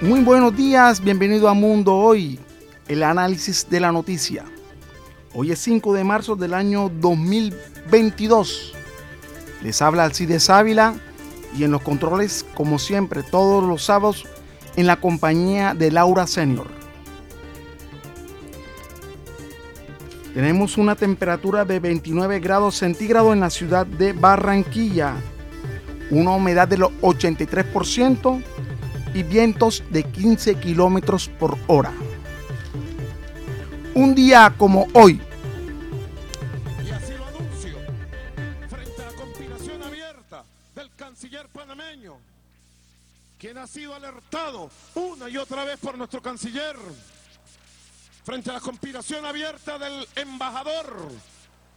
Muy buenos días, bienvenido a Mundo Hoy, el análisis de la noticia. Hoy es 5 de marzo del año 2022. Les habla Alcides Ávila y en los controles, como siempre, todos los sábados en la compañía de Laura Senior. Tenemos una temperatura de 29 grados centígrados en la ciudad de Barranquilla, una humedad del 83% y vientos de 15 kilómetros por hora. Un día como hoy. Y así lo anuncio, frente a la conspiración abierta del canciller panameño, quien ha sido alertado una y otra vez por nuestro canciller, frente a la conspiración abierta del embajador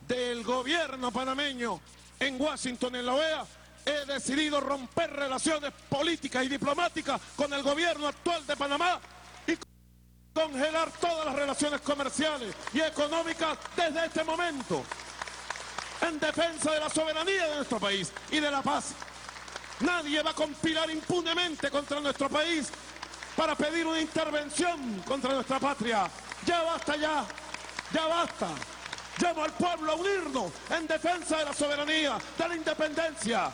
del gobierno panameño en Washington, en la OEA, he decidido romper relaciones políticas y diplomáticas con el gobierno actual de Panamá y congelar todas las relaciones comerciales y económicas desde este momento en defensa de la soberanía de nuestro país y de la paz. Nadie va a conspirar impunemente contra nuestro país para pedir una intervención contra nuestra patria. Ya basta ya, ya basta. Llamo al pueblo a unirnos en defensa de la soberanía, de la independencia.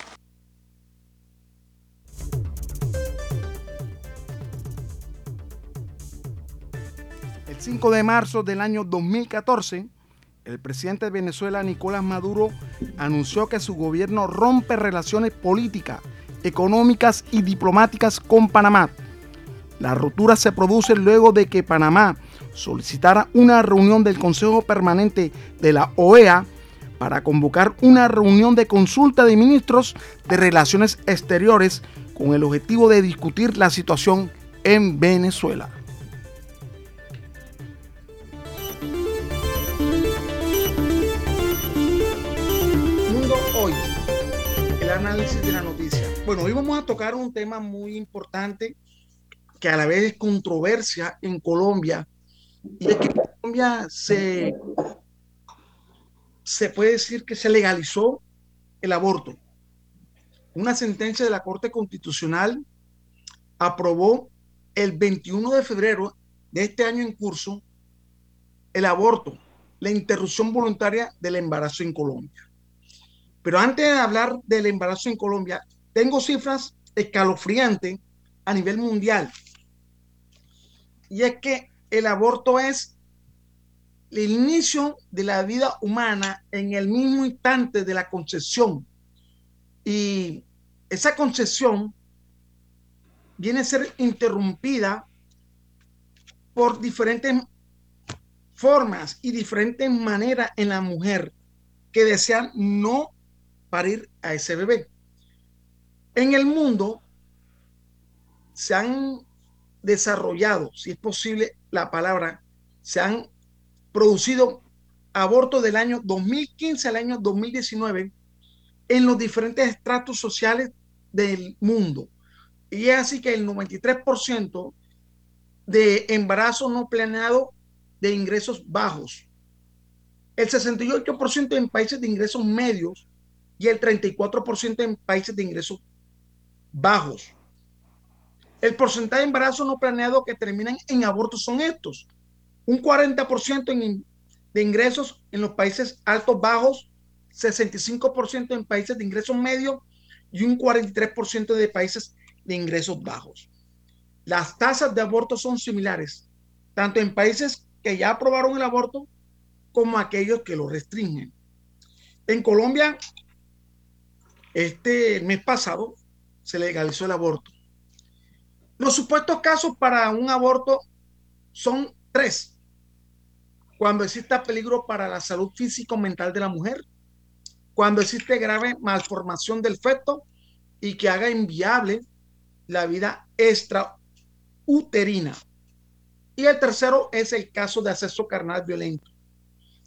El 5 de marzo del año 2014, el presidente de Venezuela, Nicolás Maduro, anunció que su gobierno rompe relaciones políticas, económicas y diplomáticas con Panamá. La ruptura se produce luego de que Panamá solicitara una reunión del Consejo Permanente de la OEA para convocar una reunión de consulta de ministros de Relaciones Exteriores con el objetivo de discutir la situación en Venezuela. Análisis de la noticia. Bueno, hoy vamos a tocar un tema muy importante que a la vez es controversia en Colombia y es que Colombia se, se puede decir que se legalizó el aborto. Una sentencia de la Corte Constitucional aprobó el 21 de febrero de este año en curso el aborto, la interrupción voluntaria del embarazo en Colombia. Pero antes de hablar del embarazo en Colombia, tengo cifras escalofriantes a nivel mundial. Y es que el aborto es el inicio de la vida humana en el mismo instante de la concepción. Y esa concepción viene a ser interrumpida por diferentes formas y diferentes maneras en la mujer que desean no parir a ese bebé. En el mundo se han desarrollado, si es posible la palabra, se han producido abortos del año 2015 al año 2019 en los diferentes estratos sociales del mundo. Y es así que el 93% de embarazo no planeado de ingresos bajos, el 68% en países de ingresos medios y el 34% en países de ingresos bajos. El porcentaje de embarazo no planeado que terminan en abortos son estos. Un 40% en, de ingresos en los países altos bajos, 65% en países de ingresos medios y un 43% de países de ingresos bajos. Las tasas de aborto son similares, tanto en países que ya aprobaron el aborto como aquellos que lo restringen. En Colombia, este mes pasado se legalizó el aborto. Los supuestos casos para un aborto son tres. Cuando exista peligro para la salud físico-mental de la mujer, cuando existe grave malformación del feto y que haga inviable la vida extrauterina. Y el tercero es el caso de acceso carnal violento,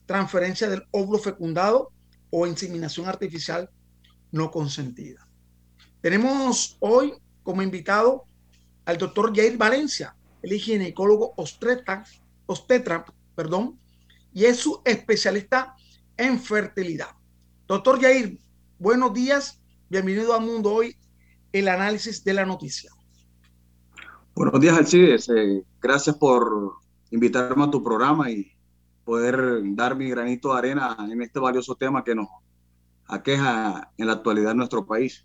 transferencia del óvulo fecundado o inseminación artificial no consentida. Tenemos hoy como invitado al doctor Jair Valencia, el ginecólogo obstetra, obstetra, perdón, y es su especialista en fertilidad. Doctor Jair, buenos días, bienvenido a Mundo Hoy, el análisis de la noticia. Buenos días, Alcides. Eh, gracias por invitarme a tu programa y poder dar mi granito de arena en este valioso tema que nos aqueja en la actualidad en nuestro país.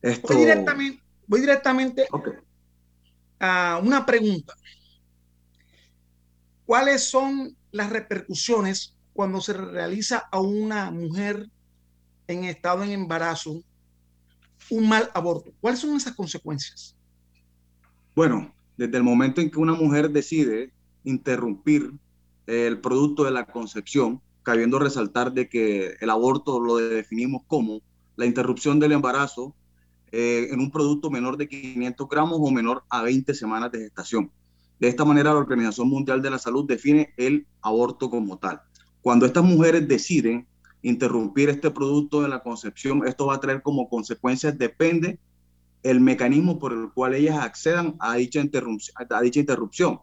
Esto... Voy directamente, voy directamente a una pregunta. ¿Cuáles son las repercusiones cuando se realiza a una mujer en estado en embarazo un mal aborto? ¿Cuáles son esas consecuencias? Bueno, desde el momento en que una mujer decide interrumpir el producto de la concepción, cabiendo resaltar de que el aborto lo definimos como la interrupción del embarazo eh, en un producto menor de 500 gramos o menor a 20 semanas de gestación. De esta manera, la Organización Mundial de la Salud define el aborto como tal. Cuando estas mujeres deciden interrumpir este producto de la concepción, esto va a traer como consecuencias, depende el mecanismo por el cual ellas accedan a dicha interrupción. A dicha interrupción.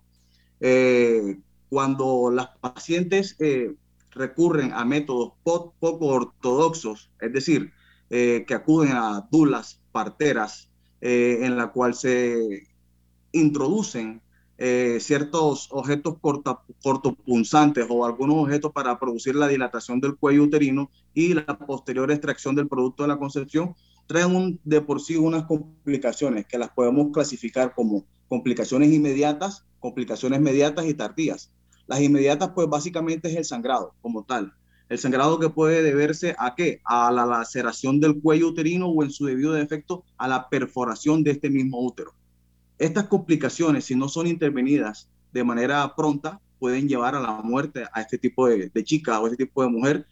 Eh, cuando las pacientes eh, recurren a métodos poco ortodoxos, es decir, eh, que acuden a dulas, parteras, en la cual se introducen ciertos objetos cortopunzantes o algunos objetos para producir la dilatación del cuello uterino y la posterior extracción del producto de la concepción, traen de por sí unas complicaciones que las podemos clasificar como complicaciones inmediatas, complicaciones mediatas y tardías. Las inmediatas, pues básicamente es el sangrado como tal. El sangrado que puede deberse a qué? A la laceración del cuello uterino o en su debido defecto a la perforación de este mismo útero. Estas complicaciones, si no son intervenidas de manera pronta, pueden llevar a la muerte a este tipo de, de chica o este tipo de mujer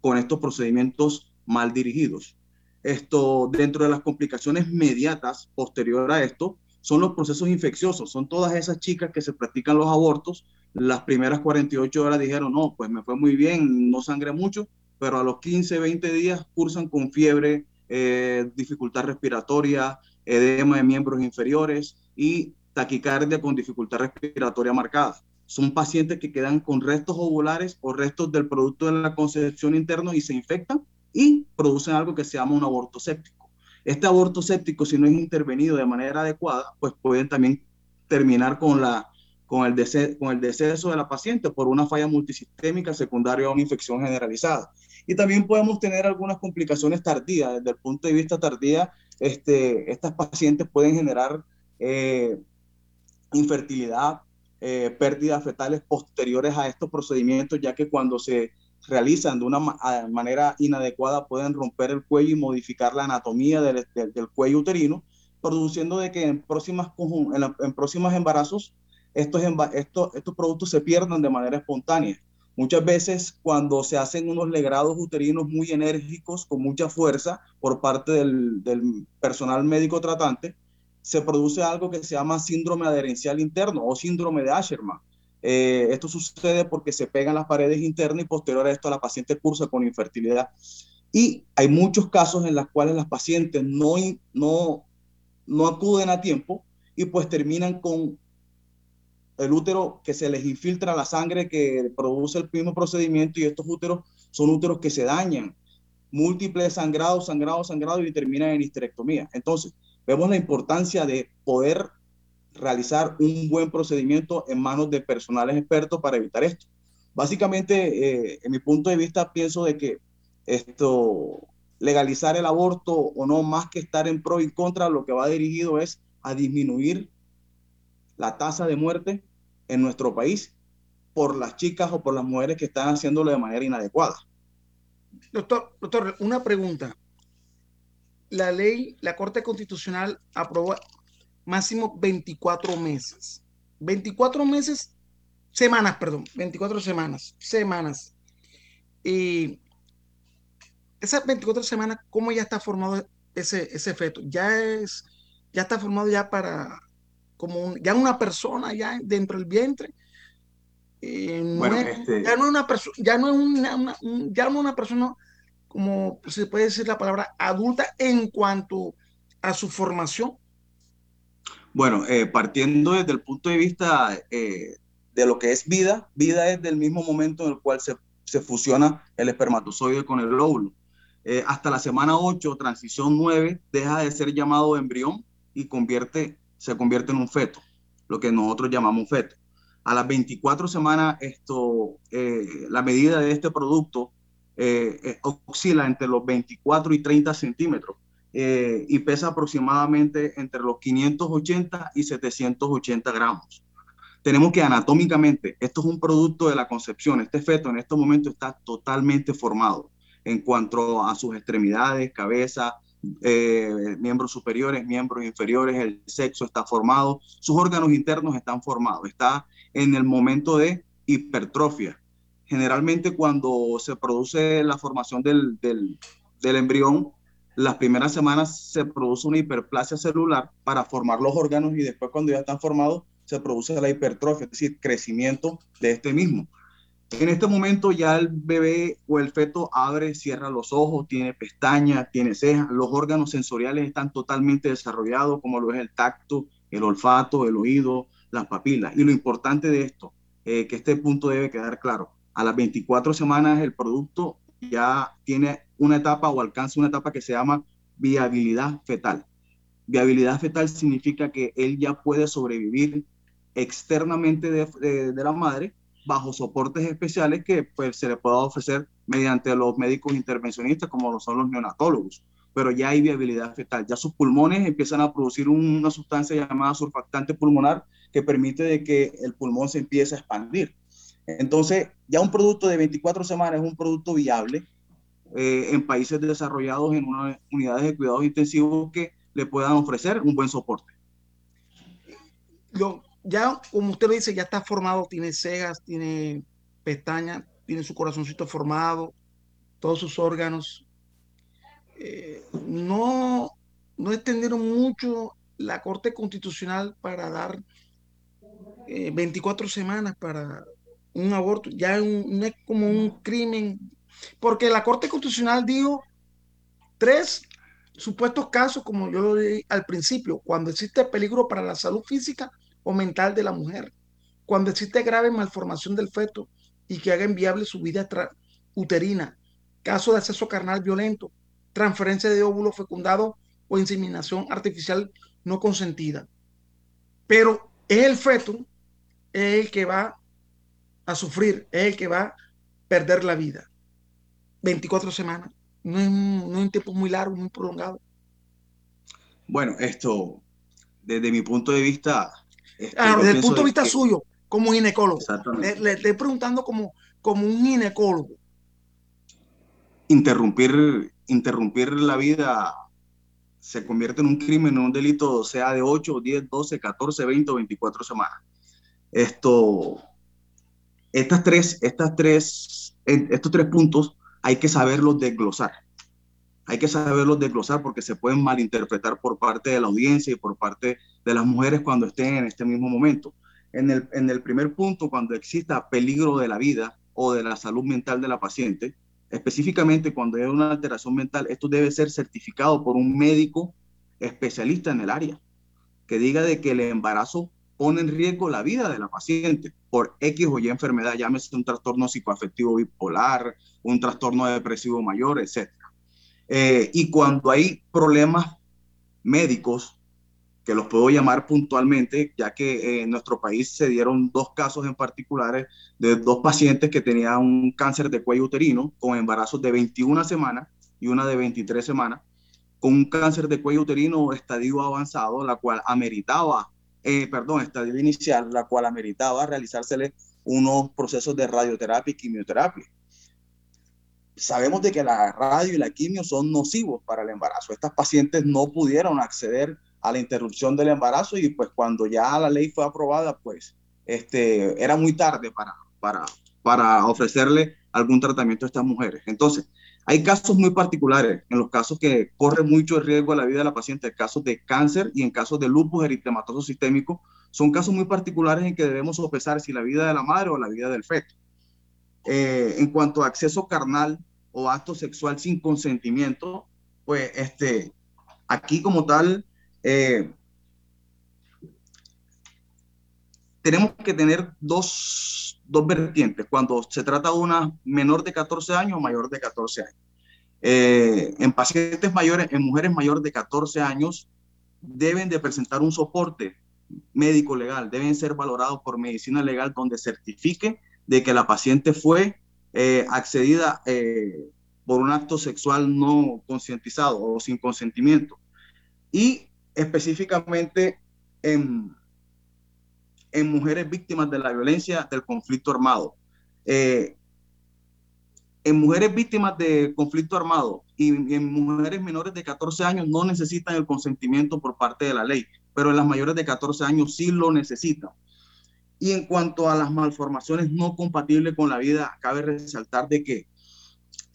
con estos procedimientos mal dirigidos. Esto, dentro de las complicaciones mediatas posterior a esto, son los procesos infecciosos, son todas esas chicas que se practican los abortos, las primeras 48 horas dijeron, no, pues me fue muy bien, no sangré mucho, pero a los 15, 20 días cursan con fiebre, eh, dificultad respiratoria, edema de miembros inferiores y taquicardia con dificultad respiratoria marcada. Son pacientes que quedan con restos ovulares o restos del producto de la concepción interna y se infectan y producen algo que se llama un aborto séptico. Este aborto séptico, si no es intervenido de manera adecuada, pues pueden también terminar con, la, con, el, deceso, con el deceso de la paciente por una falla multisistémica secundaria a una infección generalizada. Y también podemos tener algunas complicaciones tardías. Desde el punto de vista tardía, este, estas pacientes pueden generar eh, infertilidad, eh, pérdidas fetales posteriores a estos procedimientos, ya que cuando se realizan de una manera inadecuada pueden romper el cuello y modificar la anatomía del, del, cuello uterino, produciendo de que en próximas, en, en próximos embarazos estos, estos, productos se pierdan de manera espontánea. Muchas veces cuando se hacen unos legrados uterinos muy enérgicos, con mucha fuerza por parte del, del personal médico tratante, se produce algo que se llama síndrome adherencial interno o síndrome de Asherman, eh, esto sucede porque se pegan las paredes internas y posterior a esto la paciente cursa con infertilidad. Y hay muchos casos en los cuales las pacientes no, no, no acuden a tiempo y pues terminan con el útero que se les infiltra la sangre que produce el mismo procedimiento y estos úteros son úteros que se dañan, múltiples sangrados, sangrados, sangrados y terminan en histerectomía. Entonces, vemos la importancia de poder realizar un buen procedimiento en manos de personales expertos para evitar esto. Básicamente, eh, en mi punto de vista, pienso de que esto, legalizar el aborto o no, más que estar en pro y contra, lo que va dirigido es a disminuir la tasa de muerte en nuestro país por las chicas o por las mujeres que están haciéndolo de manera inadecuada. Doctor, doctor, una pregunta. La ley, la Corte Constitucional aprobó máximo 24 meses. 24 meses, semanas, perdón, 24 semanas, semanas. Y esas 24 semanas, ¿cómo ya está formado ese, ese feto? Ya es, ya está formado ya para, como ya una persona ya dentro del vientre. Este ya no es una persona, ya no es una, ya no una persona como se puede decir la palabra adulta en cuanto a su formación. Bueno, eh, partiendo desde el punto de vista eh, de lo que es vida, vida es del mismo momento en el cual se, se fusiona el espermatozoide con el óvulo. Eh, hasta la semana 8, transición 9, deja de ser llamado embrión y convierte se convierte en un feto, lo que nosotros llamamos feto. A las 24 semanas, esto, eh, la medida de este producto eh, eh, oscila entre los 24 y 30 centímetros y pesa aproximadamente entre los 580 y 780 gramos. Tenemos que anatómicamente, esto es un producto de la concepción, este feto en este momento está totalmente formado en cuanto a sus extremidades, cabeza, eh, miembros superiores, miembros inferiores, el sexo está formado, sus órganos internos están formados, está en el momento de hipertrofia. Generalmente cuando se produce la formación del, del, del embrión, las primeras semanas se produce una hiperplasia celular para formar los órganos y después cuando ya están formados se produce la hipertrofia, es decir, crecimiento de este mismo. En este momento ya el bebé o el feto abre, cierra los ojos, tiene pestañas, tiene cejas, los órganos sensoriales están totalmente desarrollados, como lo es el tacto, el olfato, el oído, las papilas. Y lo importante de esto, eh, que este punto debe quedar claro, a las 24 semanas el producto ya tiene una etapa o alcanza una etapa que se llama viabilidad fetal. Viabilidad fetal significa que él ya puede sobrevivir externamente de, de la madre bajo soportes especiales que pues, se le pueda ofrecer mediante los médicos intervencionistas como lo son los neonatólogos. Pero ya hay viabilidad fetal, ya sus pulmones empiezan a producir una sustancia llamada surfactante pulmonar que permite de que el pulmón se empiece a expandir. Entonces, ya un producto de 24 semanas es un producto viable eh, en países desarrollados en unas unidades de cuidados intensivos que le puedan ofrecer un buen soporte. Lo, ya, como usted lo dice, ya está formado, tiene cejas, tiene pestañas, tiene su corazoncito formado, todos sus órganos. Eh, no, no extendieron mucho la Corte Constitucional para dar 24 eh, semanas para un aborto. Ya no es como un crimen, porque la Corte Constitucional dijo tres supuestos casos, como yo lo dije al principio, cuando existe peligro para la salud física mental de la mujer, cuando existe grave malformación del feto y que haga inviable su vida uterina, caso de acceso carnal violento, transferencia de óvulo fecundado o inseminación artificial no consentida. Pero es el feto el que va a sufrir, es el que va a perder la vida. 24 semanas, no es, no es un tiempo muy largo, muy prolongado. Bueno, esto, desde mi punto de vista, ah, desde el punto de vista suyo, como ginecólogo. Le, estoy preguntando como, como un ginecólogo. Interrumpir, interrumpir la vida se convierte en un crimen, en un delito, sea de 8, 10, 12, 14, 20 o 24 semanas. Esto, estas tres, estas tres, estos tres puntos hay que saberlos desglosar hay que saberlos desglosar porque se pueden malinterpretar por parte de la audiencia y por parte de las mujeres cuando estén en este mismo momento. En el, en el primer punto, cuando exista peligro de la vida o de la salud mental de la paciente, específicamente cuando hay una alteración mental, esto debe ser certificado por un médico especialista en el área, que diga de que el embarazo pone en riesgo la vida de la paciente por X o Y enfermedad, llámese un trastorno psicoafectivo bipolar, un trastorno depresivo mayor, etc. Eh, y cuando hay problemas médicos, que los puedo llamar puntualmente, ya que eh, en nuestro país se dieron dos casos en particulares de dos pacientes que tenían un cáncer de cuello uterino con embarazos de 21 semanas y una de 23 semanas, con un cáncer de cuello uterino estadio avanzado, la cual ameritaba, eh, perdón, estadio inicial, la cual ameritaba realizársele unos procesos de radioterapia y quimioterapia sabemos de que la radio y la quimio son nocivos para el embarazo. Estas pacientes no pudieron acceder a la interrupción del embarazo y pues cuando ya la ley fue aprobada, pues este, era muy tarde para, para, para ofrecerle algún tratamiento a estas mujeres. Entonces, hay casos muy particulares, en los casos que corre mucho riesgo a la vida de la paciente, en casos de cáncer y en casos de lupus eritematoso sistémico, son casos muy particulares en que debemos sopesar si la vida de la madre o la vida del feto. Eh, en cuanto a acceso carnal, o acto sexual sin consentimiento, pues este, aquí como tal, eh, tenemos que tener dos, dos, vertientes cuando se trata de una menor de 14 años o mayor de 14 años. Eh, en pacientes mayores, en mujeres mayores de 14 años, deben de presentar un soporte médico legal, deben ser valorados por medicina legal donde certifique de que la paciente fue eh, accedida eh, por un acto sexual no concientizado o sin consentimiento. Y específicamente en, en mujeres víctimas de la violencia del conflicto armado. Eh, en mujeres víctimas de conflicto armado y en mujeres menores de 14 años no necesitan el consentimiento por parte de la ley, pero en las mayores de 14 años sí lo necesitan. Y en cuanto a las malformaciones no compatibles con la vida, cabe resaltar de que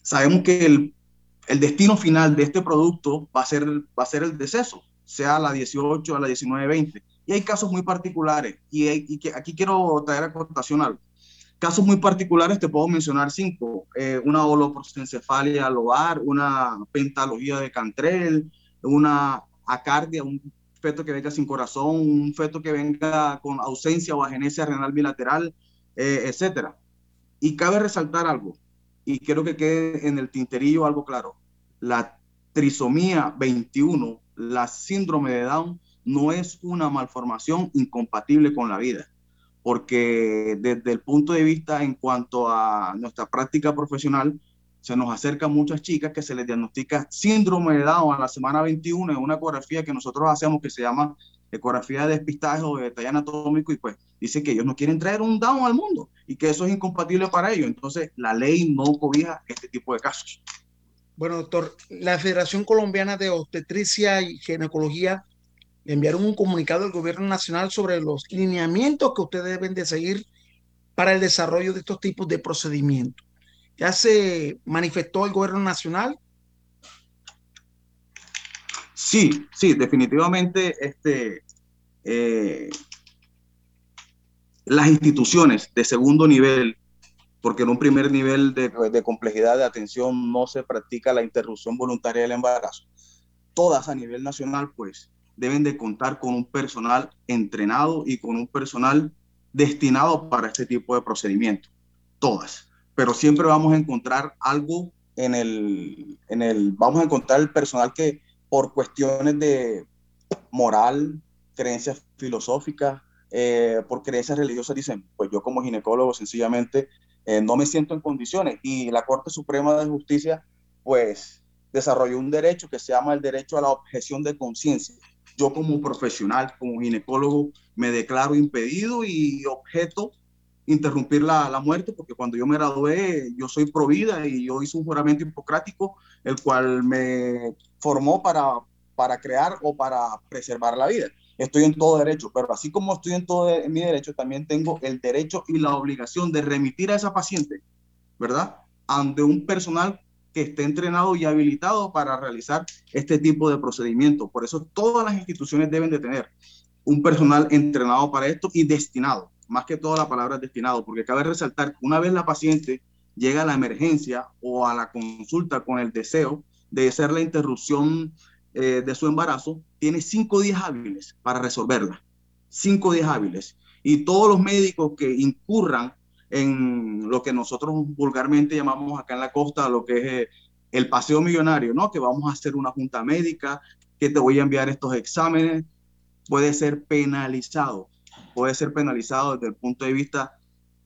sabemos que el, el destino final de este producto va a ser, va a ser el deceso, sea a la 18, a la 19, 20. Y hay casos muy particulares, y, que aquí quiero traer a cotación algo. Casos muy particulares, te puedo mencionar cinco. Eh, una holoprosencefalia lobar, una pentalogía de Cantrell, una acardia, un feto que venga sin corazón, un feto que venga con ausencia o agenesia renal bilateral, eh, etcétera. Y cabe resaltar algo, y quiero que quede en el tinterillo algo claro. La trisomía 21, la síndrome de Down, no es una malformación incompatible con la vida porque desde el punto de vista en cuanto a nuestra práctica profesional, se nos acercan muchas chicas que se les diagnostica síndrome de Down a la semana 21 en una ecografía que nosotros hacemos que se llama ecografía de despistaje o de detalle anatómico y pues dice que ellos no quieren traer un Down al mundo y que eso es incompatible para ellos. Entonces la ley no cobija este tipo de casos. Bueno, doctor, la Federación Colombiana de Obstetricia y Ginecología enviaron un comunicado al gobierno nacional sobre los lineamientos que ustedes deben de seguir para el desarrollo de estos tipos de procedimientos. ¿Ya se manifestó el gobierno nacional? Sí, sí, definitivamente este, eh, las instituciones de segundo nivel, porque en un primer nivel de, de complejidad de atención no se practica la interrupción voluntaria del embarazo, todas a nivel nacional, pues deben de contar con un personal entrenado y con un personal destinado para este tipo de procedimiento. Todas. Pero siempre vamos a encontrar algo en el, en el, vamos a encontrar el personal que por cuestiones de moral, creencias filosóficas, eh, por creencias religiosas dicen, pues yo como ginecólogo sencillamente eh, no me siento en condiciones. Y la Corte Suprema de Justicia, pues desarrolló un derecho que se llama el derecho a la objeción de conciencia yo como profesional, como ginecólogo, me declaro impedido y objeto interrumpir la, la, muerte, porque cuando yo me gradué, yo soy provida y yo hice un juramento hipocrático, el cual me formó para, para crear o para preservar la vida. Estoy en todo derecho, pero así como estoy en todo mi derecho, también tengo el derecho y la obligación de remitir a esa paciente, ¿verdad? Ante un personal que esté entrenado y habilitado para realizar este tipo de procedimientos. Por eso todas las instituciones deben de tener un personal entrenado para esto y destinado, más que toda la palabra destinado, porque cabe resaltar que una vez la paciente llega a la emergencia o a la consulta con el deseo de hacer la interrupción eh, de su embarazo, tiene cinco días hábiles para resolverla. Cinco días hábiles. Y todos los médicos que incurran en lo que nosotros vulgarmente llamamos acá en la costa lo que es eh, el paseo millonario, ¿no? Que vamos a hacer una junta médica, que te voy a enviar estos exámenes, puede ser penalizado, puede ser penalizado desde el punto de vista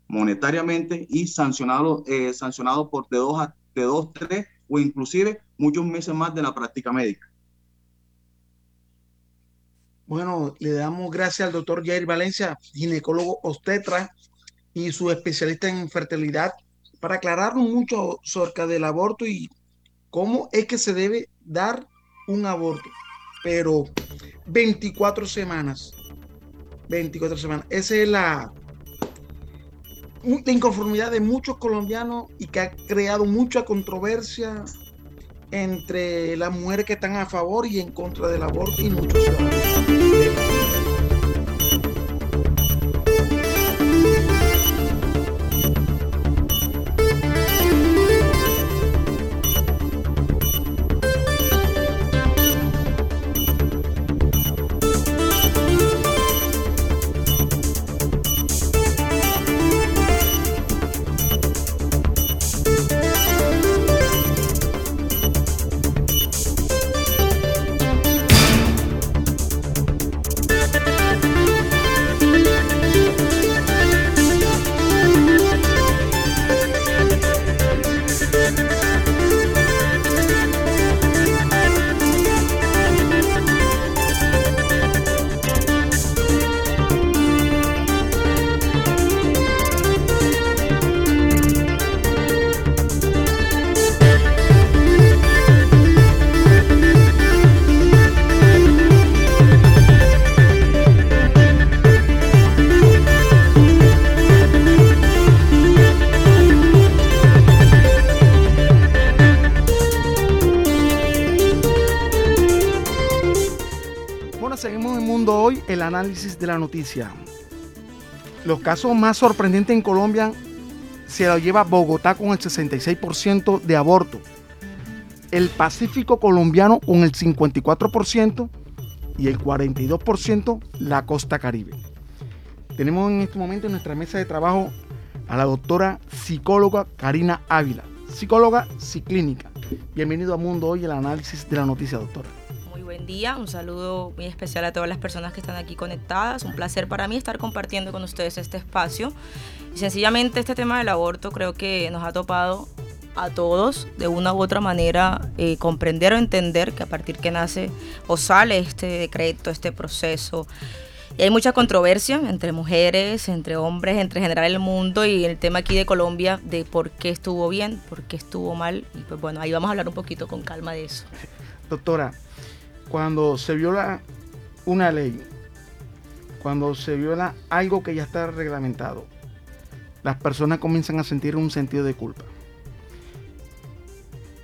monetariamente y sancionado, eh, sancionado por de dos, de dos, tres o inclusive muchos meses más de la práctica médica. Bueno, le damos gracias al doctor Jair Valencia, ginecólogo obstetra, y su especialista en fertilidad para aclararnos mucho acerca del aborto y cómo es que se debe dar un aborto. Pero 24 semanas. 24 semanas. Esa es la, la inconformidad de muchos colombianos y que ha creado mucha controversia entre las mujeres que están a favor y en contra del aborto y muchos ciudadanos. Thank you. Análisis de la noticia. Los casos más sorprendentes en Colombia se lo lleva Bogotá con el 66% de aborto, el Pacífico colombiano con el 54% y el 42% la costa caribe. Tenemos en este momento en nuestra mesa de trabajo a la doctora psicóloga Karina Ávila, psicóloga psiclínica. Bienvenido a Mundo Hoy, el análisis de la noticia, doctora. Buen día, un saludo muy especial a todas las personas que están aquí conectadas. Un placer para mí estar compartiendo con ustedes este espacio. Y sencillamente este tema del aborto creo que nos ha topado a todos de una u otra manera eh, comprender o entender que a partir que nace o sale este decreto, este proceso, y hay mucha controversia entre mujeres, entre hombres, entre general el mundo y el tema aquí de Colombia de por qué estuvo bien, por qué estuvo mal. Y pues bueno, ahí vamos a hablar un poquito con calma de eso. Doctora, cuando se viola una ley, cuando se viola algo que ya está reglamentado, las personas comienzan a sentir un sentido de culpa.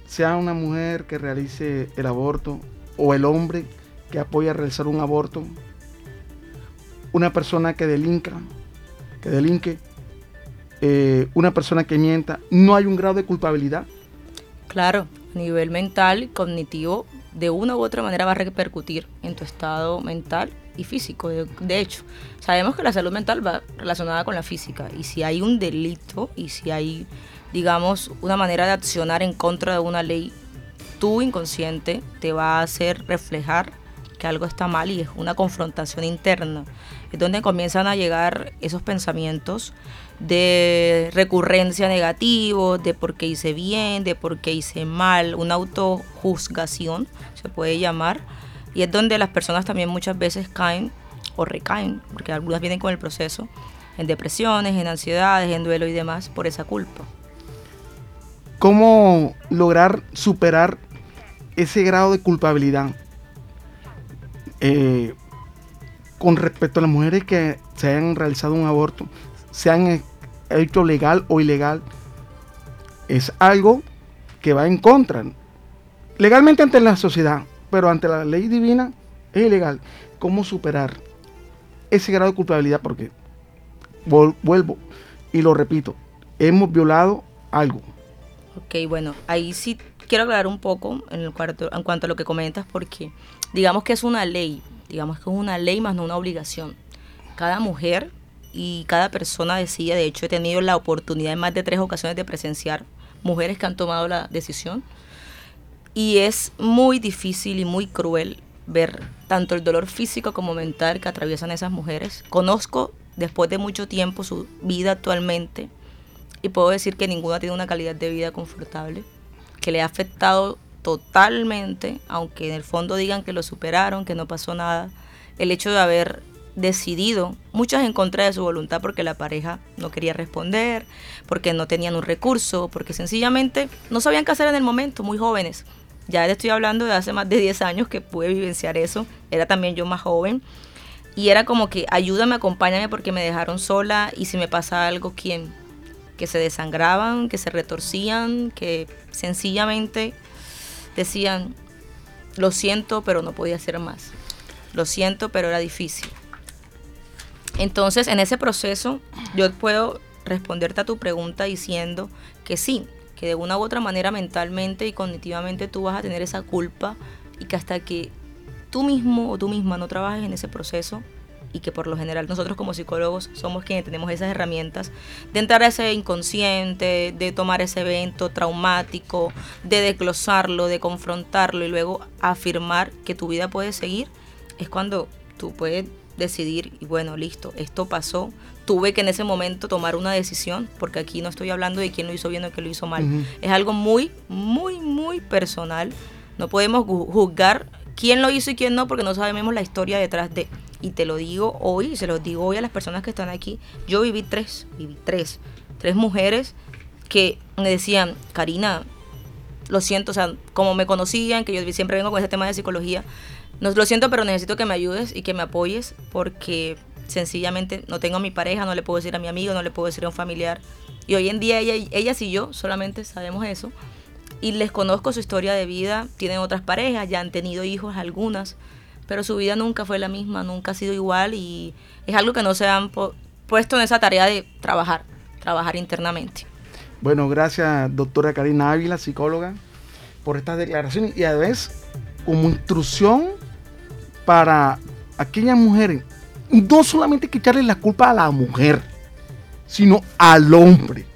Sea una mujer que realice el aborto o el hombre que apoya a realizar un aborto, una persona que delinca, que delinque, eh, una persona que mienta, no hay un grado de culpabilidad. Claro, a nivel mental, cognitivo, de una u otra manera va a repercutir en tu estado mental y físico. De, de, hecho, sabemos que la salud mental va relacionada con la física y si hay un delito y si hay, digamos, una manera de accionar en contra de una ley, tu inconsciente te va a hacer reflejar que algo está mal y es una confrontación interna es donde comienzan a llegar esos pensamientos de recurrencia negativos, de por qué hice bien, de por qué hice mal, una autojuzgación se puede llamar, y es donde las personas también muchas veces caen o recaen, porque algunas vienen con el proceso, en depresiones, en ansiedades, en duelo y demás, por esa culpa. ¿Cómo lograr superar ese grado de culpabilidad? Eh, con respecto a las mujeres que se hayan realizado un aborto, se han hecho legal o ilegal, es algo que va en contra. Legalmente ante la sociedad, pero ante la ley divina es ilegal. ¿Cómo superar ese grado de culpabilidad? Porque vuelvo y lo repito, hemos violado algo. Ok, bueno, ahí sí quiero aclarar un poco en, el cuarto, en cuanto a lo que comentas, porque digamos que es una ley, digamos que es una ley más no una obligación. Cada mujer y cada persona decide, de hecho he tenido la oportunidad en más de tres ocasiones de presenciar mujeres que han tomado la decisión. Y es muy difícil y muy cruel ver tanto el dolor físico como mental que atraviesan esas mujeres. Conozco después de mucho tiempo su vida actualmente y puedo decir que ninguna tiene una calidad de vida confortable, que le ha afectado totalmente, aunque en el fondo digan que lo superaron, que no pasó nada, el hecho de haber decidido, muchas en contra de su voluntad porque la pareja no quería responder, porque no tenían un recurso, porque sencillamente no sabían qué hacer en el momento, muy jóvenes. Ya le estoy hablando de hace más de 10 años que pude vivenciar eso, era también yo más joven. Y era como que ayúdame, acompáñame porque me dejaron sola y si me pasa algo, ¿quién? Que se desangraban, que se retorcían, que sencillamente decían, lo siento, pero no podía hacer más. Lo siento, pero era difícil. Entonces, en ese proceso, yo puedo responderte a tu pregunta diciendo que sí, que de una u otra manera mentalmente y cognitivamente tú vas a tener esa culpa y que hasta que tú mismo o tú misma no trabajes en ese proceso, y que por lo general nosotros como psicólogos somos quienes tenemos esas herramientas de entrar a ese inconsciente, de tomar ese evento traumático, de desglosarlo, de confrontarlo y luego afirmar que tu vida puede seguir, es cuando tú puedes decidir y bueno, listo, esto pasó, tuve que en ese momento tomar una decisión, porque aquí no estoy hablando de quién lo hizo bien o quién lo hizo mal, es algo muy, muy, muy personal, no podemos juzgar quién lo hizo y quién no, porque no sabemos la historia detrás de. Y te lo digo hoy, se lo digo hoy a las personas que están aquí, yo viví tres, viví tres, tres mujeres que me decían, Karina, lo siento, o sea, como me conocían, que yo siempre vengo con ese tema de psicología, no, lo siento, pero necesito que me ayudes y que me apoyes porque sencillamente no tengo a mi pareja, no le puedo decir a mi amigo, no le puedo decir a un familiar. Y hoy en día ella, ellas y yo solamente sabemos eso. Y les conozco su historia de vida, tienen otras parejas, ya han tenido hijos algunas, pero su vida nunca fue la misma, nunca ha sido igual y es algo que no se han puesto en esa tarea de trabajar, trabajar internamente. Bueno, gracias doctora Karina Ávila, psicóloga, por estas declaraciones y a veces como instrucción para aquellas mujeres, no solamente que echarle la culpa a la mujer, sino al hombre.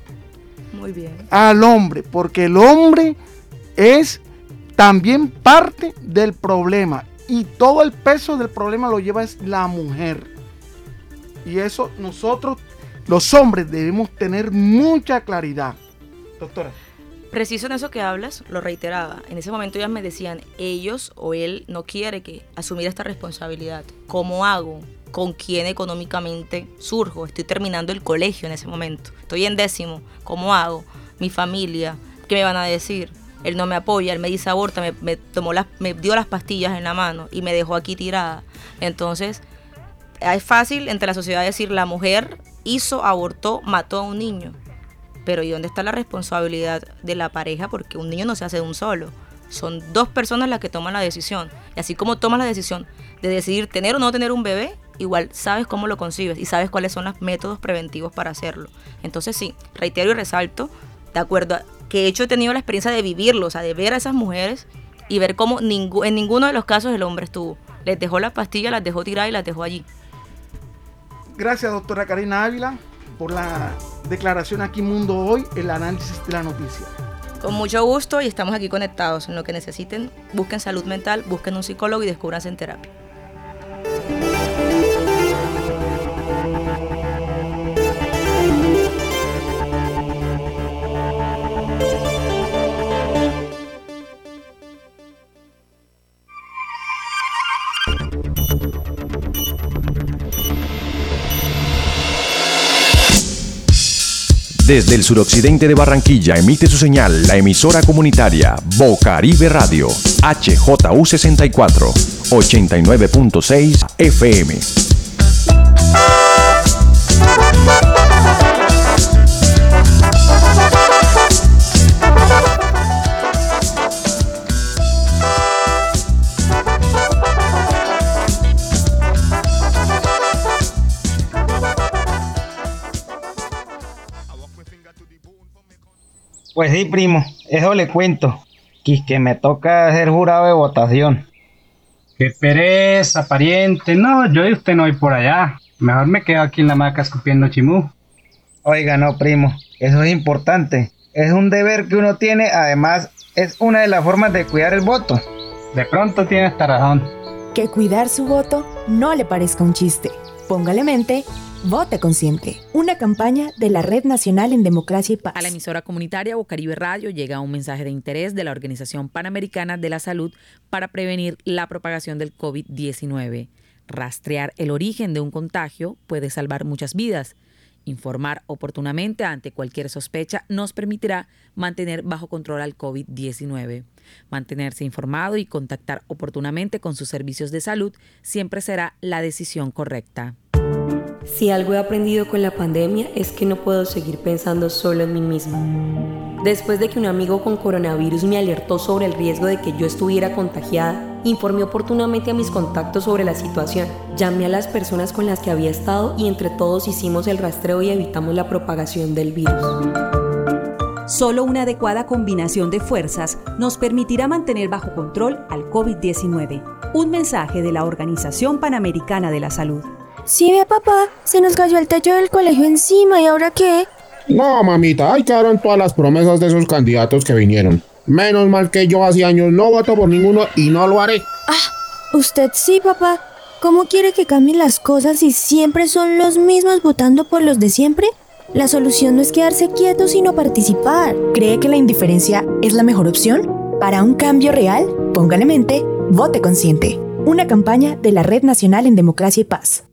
Muy bien. Al hombre, porque el hombre es también parte del problema y todo el peso del problema lo lleva es la mujer. Y eso nosotros, los hombres, debemos tener mucha claridad. Doctora. Preciso en eso que hablas, lo reiteraba. En ese momento ellas me decían, ellos o él no quiere que asumir esta responsabilidad. ¿Cómo hago? ¿Con quién económicamente surjo? Estoy terminando el colegio en ese momento. Estoy en décimo. ¿Cómo hago? Mi familia. ¿Qué me van a decir? Él no me apoya, él me dice aborta, me, tomó las, me dio las pastillas en la mano y me dejó aquí tirada. Entonces, es fácil entre la sociedad decir la mujer hizo, abortó, mató a un niño pero ¿y dónde está la responsabilidad de la pareja? Porque un niño no se hace de un solo. Son dos personas las que toman la decisión. Y así como tomas la decisión de decidir tener o no tener un bebé, igual sabes cómo lo concibes y sabes cuáles son los métodos preventivos para hacerlo. Entonces sí, reitero y resalto, de acuerdo a que hecho he tenido la experiencia de vivirlo, o sea, de ver a esas mujeres y ver cómo en ninguno de los casos el hombre estuvo. Les dejó las pastillas, las dejó tiradas y las dejó allí. Gracias, doctora Karina Ávila por la declaración aquí Mundo Hoy, el análisis de la noticia. Con mucho gusto y estamos aquí conectados. En lo que necesiten, busquen salud mental, busquen un psicólogo y descubranse en terapia. Desde el suroccidente de Barranquilla emite su señal la emisora comunitaria Bocaribe Radio, HJU64, 89.6 FM. Pues sí, primo, eso le cuento. Que me toca hacer jurado de votación. Qué pereza, pariente. No, yo y usted no voy por allá. Mejor me quedo aquí en la maca escupiendo chimú. Oiga, no, primo. Eso es importante. Es un deber que uno tiene. Además, es una de las formas de cuidar el voto. De pronto tiene esta razón. Que cuidar su voto no le parezca un chiste. Póngale mente Vote Consciente, una campaña de la Red Nacional en Democracia y Paz. A la emisora comunitaria Bocaribe Radio llega un mensaje de interés de la Organización Panamericana de la Salud para prevenir la propagación del COVID-19. Rastrear el origen de un contagio puede salvar muchas vidas. Informar oportunamente ante cualquier sospecha nos permitirá mantener bajo control al COVID-19. Mantenerse informado y contactar oportunamente con sus servicios de salud siempre será la decisión correcta. Si algo he aprendido con la pandemia es que no puedo seguir pensando solo en mí misma. Después de que un amigo con coronavirus me alertó sobre el riesgo de que yo estuviera contagiada, informé oportunamente a mis contactos sobre la situación, llamé a las personas con las que había estado y entre todos hicimos el rastreo y evitamos la propagación del virus. Solo una adecuada combinación de fuerzas nos permitirá mantener bajo control al COVID-19. Un mensaje de la Organización Panamericana de la Salud. Sí, ve papá, se nos cayó el techo del colegio encima y ahora qué? No, mamita, ahí quedaron todas las promesas de esos candidatos que vinieron. Menos mal que yo hace años no voto por ninguno y no lo haré. Ah, usted sí, papá. ¿Cómo quiere que cambien las cosas si siempre son los mismos votando por los de siempre? La solución no es quedarse quieto, sino participar. ¿Cree que la indiferencia es la mejor opción? Para un cambio real, póngale mente, vote consciente. Una campaña de la Red Nacional en Democracia y Paz.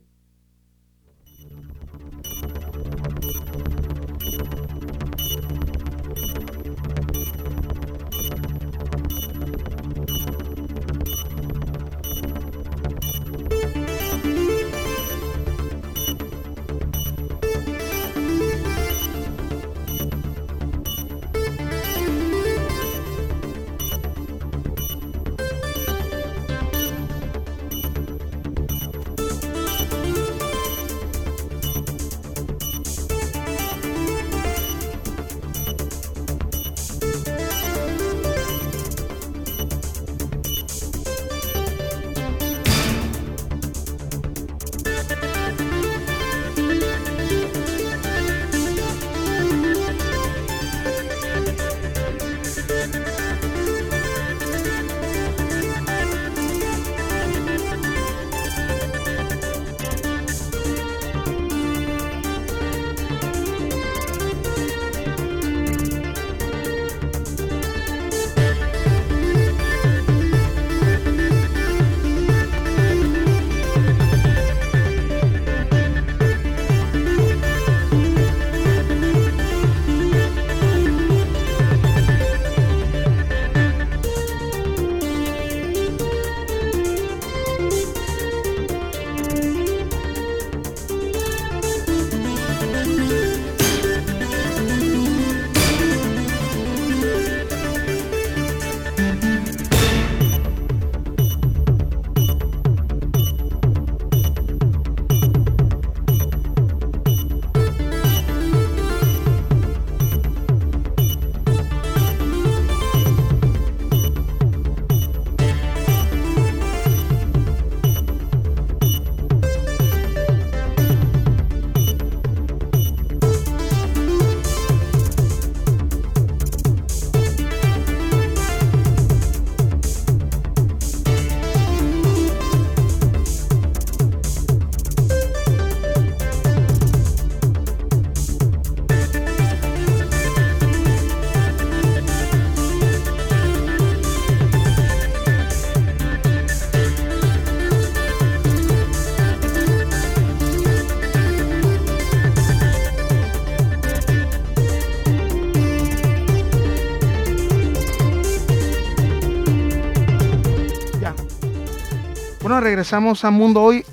Regresamos a Mundo Hoy,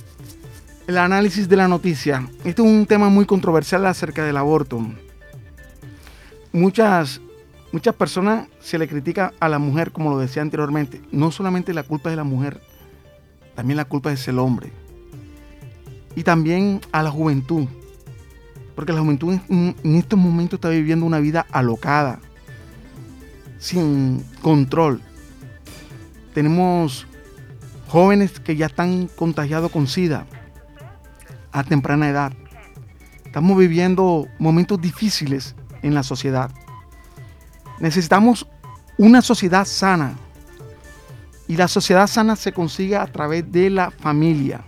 el análisis de la noticia. Este es un tema muy controversial acerca del aborto. Muchas, muchas personas se le critica a la mujer, como lo decía anteriormente. No solamente la culpa es de la mujer, también la culpa es el hombre. Y también a la juventud. Porque la juventud en, estos momentos está viviendo una vida alocada, sin control. Tenemos jóvenes que ya están contagiados con SIDA a temprana edad. Estamos viviendo momentos difíciles en la sociedad. Necesitamos una sociedad sana. Y la sociedad sana se consigue a través de la familia,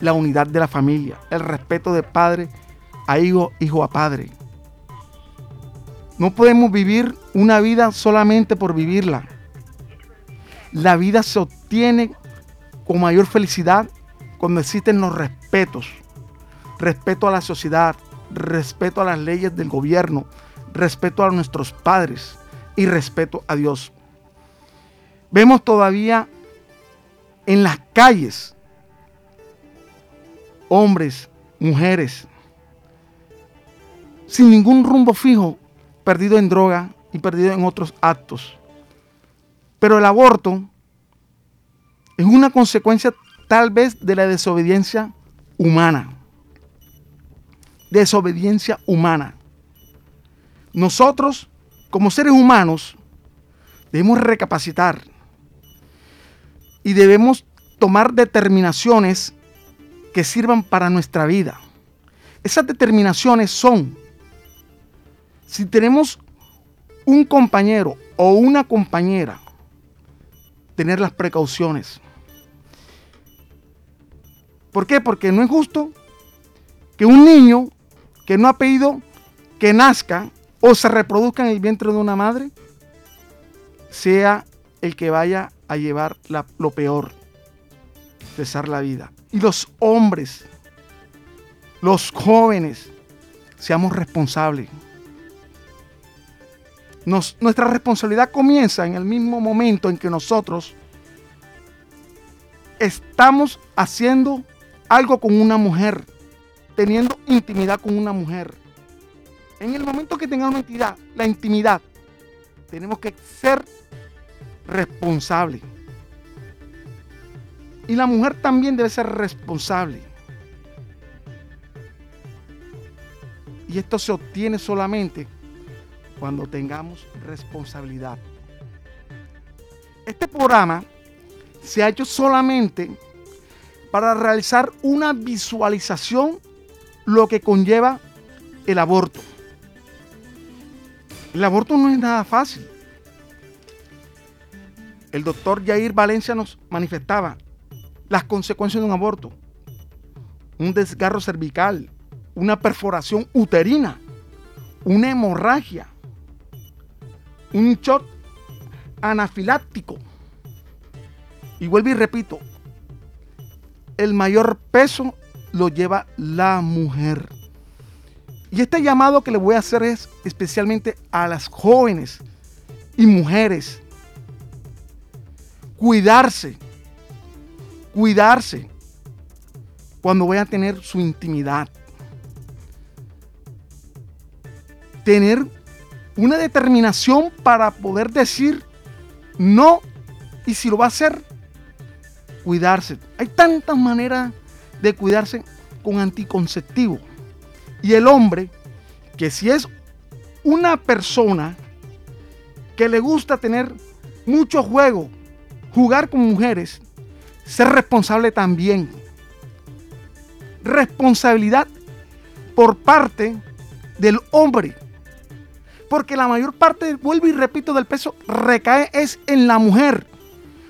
la unidad de la familia, el respeto de padre a hijo, hijo a padre. No podemos vivir una vida solamente por vivirla. La vida se obtiene con mayor felicidad cuando existen los respetos. Respeto a la sociedad, respeto a las leyes del gobierno, respeto a nuestros padres y respeto a Dios. Vemos todavía en las calles hombres, mujeres, sin ningún rumbo fijo, perdido en droga y perdido en otros actos. Pero el aborto es una consecuencia tal vez de la desobediencia humana. Desobediencia humana. Nosotros, como seres humanos, debemos recapacitar y debemos tomar determinaciones que sirvan para nuestra vida. Esas determinaciones son, si tenemos un compañero o una compañera, tener las precauciones. ¿Por qué? Porque no es justo que un niño que no ha pedido que nazca o se reproduzca en el vientre de una madre sea el que vaya a llevar lo peor, cesar la vida. Y los hombres, los jóvenes, seamos responsables. nuestra responsabilidad comienza en el mismo momento en que nosotros estamos haciendo algo con una mujer, teniendo intimidad con una mujer. En el momento que tengamos intimidad, la intimidad, tenemos que ser responsables. Y la mujer también debe ser responsable. Y esto se obtiene solamente cuando tengamos responsabilidad. Este programa se ha hecho solamente para realizar una visualización lo que conlleva el aborto. El aborto no es nada fácil. El doctor Jair Valencia nos manifestaba las consecuencias de un aborto. Un desgarro cervical, una perforación uterina, una hemorragia, un shock anafiláctico. Y vuelvo y repito, el mayor peso lo lleva la mujer. Y este llamado que le voy a hacer es especialmente a las jóvenes y mujeres. Cuidarse. Cuidarse cuando vayan a tener su intimidad. Tener una determinación para poder decir no y si lo va a hacer, cuidarse. Hay tantas maneras de cuidarse con anticonceptivo. Y el hombre, que si es una persona que le gusta tener mucho juego, jugar con mujeres, ser responsable también. Responsabilidad por parte del hombre. Porque la mayor parte, vuelvo y repito, del peso recae es en la mujer.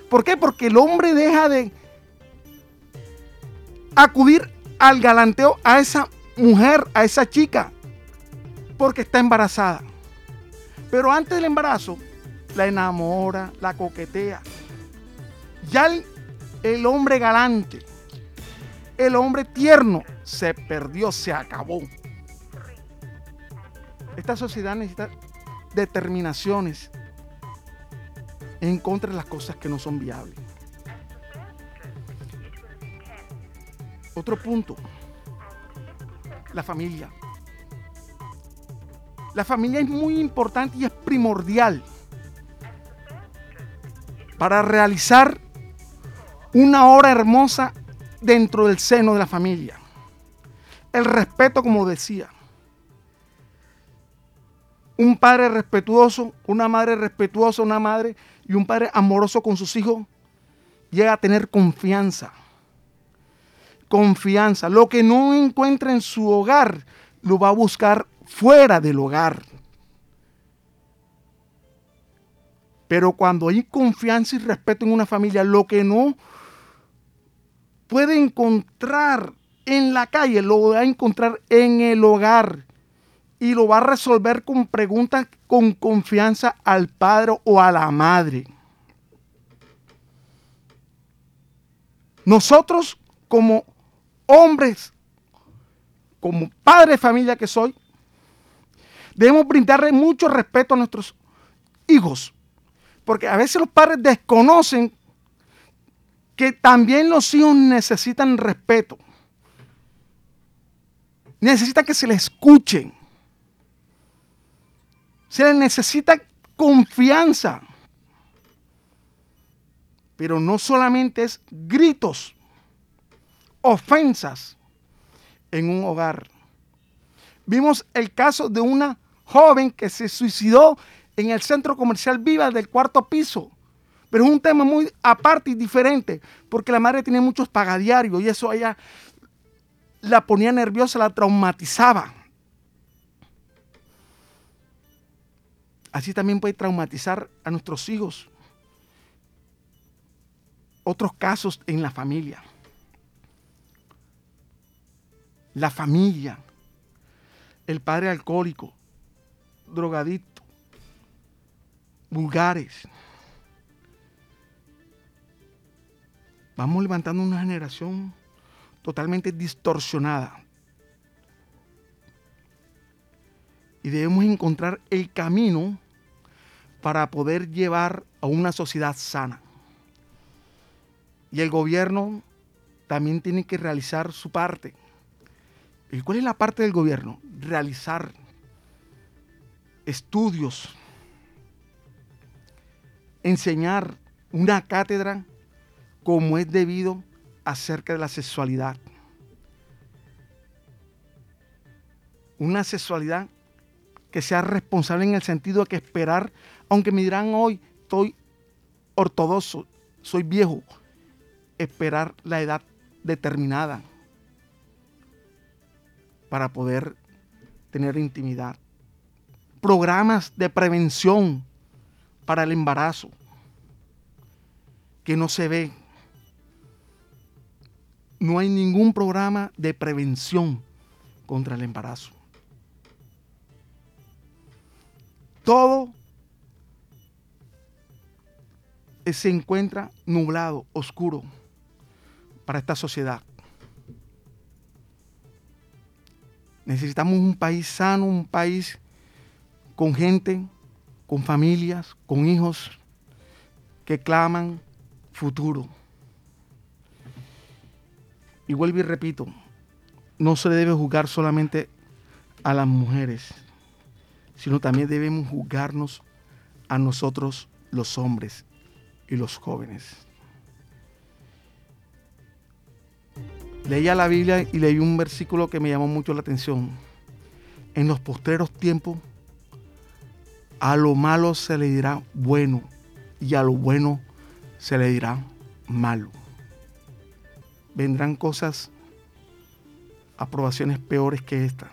¿Por qué? Porque el hombre deja de acudir al galanteo a esa mujer, a esa chica, porque está embarazada. Pero antes del embarazo, la enamora, la coquetea. Ya el, hombre galante, el hombre tierno, se perdió, se acabó. Esta sociedad necesita determinaciones en contra de las cosas que no son viables. Otro punto, la familia. La familia es muy importante y es primordial para realizar una hora hermosa dentro del seno de la familia. El respeto, como decía. Un padre respetuoso, una madre respetuosa, una madre y un padre amoroso con sus hijos llega a tener confianza. Confianza. Lo que no encuentra en su hogar, lo va a buscar fuera del hogar. Pero cuando hay confianza y respeto en una familia, lo que no puede encontrar en la calle, lo va a encontrar en el hogar. Y lo va a resolver con preguntas con confianza al padre o a la madre. Nosotros como hombres, como padre de familia que soy, debemos brindarle mucho respeto a nuestros hijos. Porque a veces los padres desconocen que también los hijos necesitan respeto. Necesitan que se les escuchen. Se les necesita confianza. Pero no solamente es gritos, ofensas en un hogar. Vimos el caso de una joven que se suicidó en el centro comercial Viva del cuarto piso. Pero es un tema muy aparte y diferente, porque la madre tiene muchos pagadiarios y eso a ella la ponía nerviosa, la traumatizaba. Así también puede traumatizar a nuestros hijos. Otros casos en la familia. La familia. El padre alcohólico, drogadicto, vulgares. Vamos levantando una generación totalmente distorsionada. Y debemos encontrar el camino para poder llevar a una sociedad sana. Y el gobierno también tiene que realizar su parte. ¿Y cuál es la parte del gobierno? Realizar estudios, enseñar una cátedra como es debido acerca de la sexualidad. Una sexualidad que sea responsable en el sentido de que esperar, aunque me dirán hoy, estoy ortodoxo, soy viejo, esperar la edad determinada para poder tener intimidad. Programas de prevención para el embarazo que no se ve. No hay ningún programa de prevención contra el embarazo. Todo se encuentra nublado, oscuro para esta sociedad. Necesitamos un país sano, un país con gente, con familias, con hijos que claman futuro. Y vuelvo y repito, no se debe juzgar solamente a las mujeres, sino también debemos juzgarnos a nosotros los hombres y los jóvenes. Leía la Biblia y leí un versículo que me llamó mucho la atención. En los postreros tiempos, a lo malo se le dirá bueno y a lo bueno se le dirá malo. Vendrán cosas, aprobaciones peores que esta,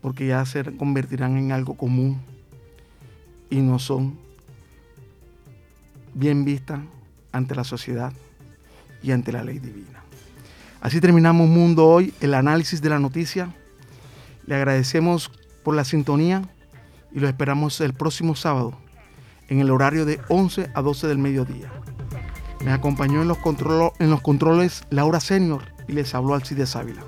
porque ya se convertirán en algo común y no son bien vistas ante la sociedad y ante la ley divina. Así terminamos Mundo Hoy, el análisis de la noticia. Le agradecemos por la sintonía y lo esperamos el próximo sábado en el horario de 11 a 12 del mediodía. Me acompañó en los, controles Laura Senior y les habló Alcides Ávila.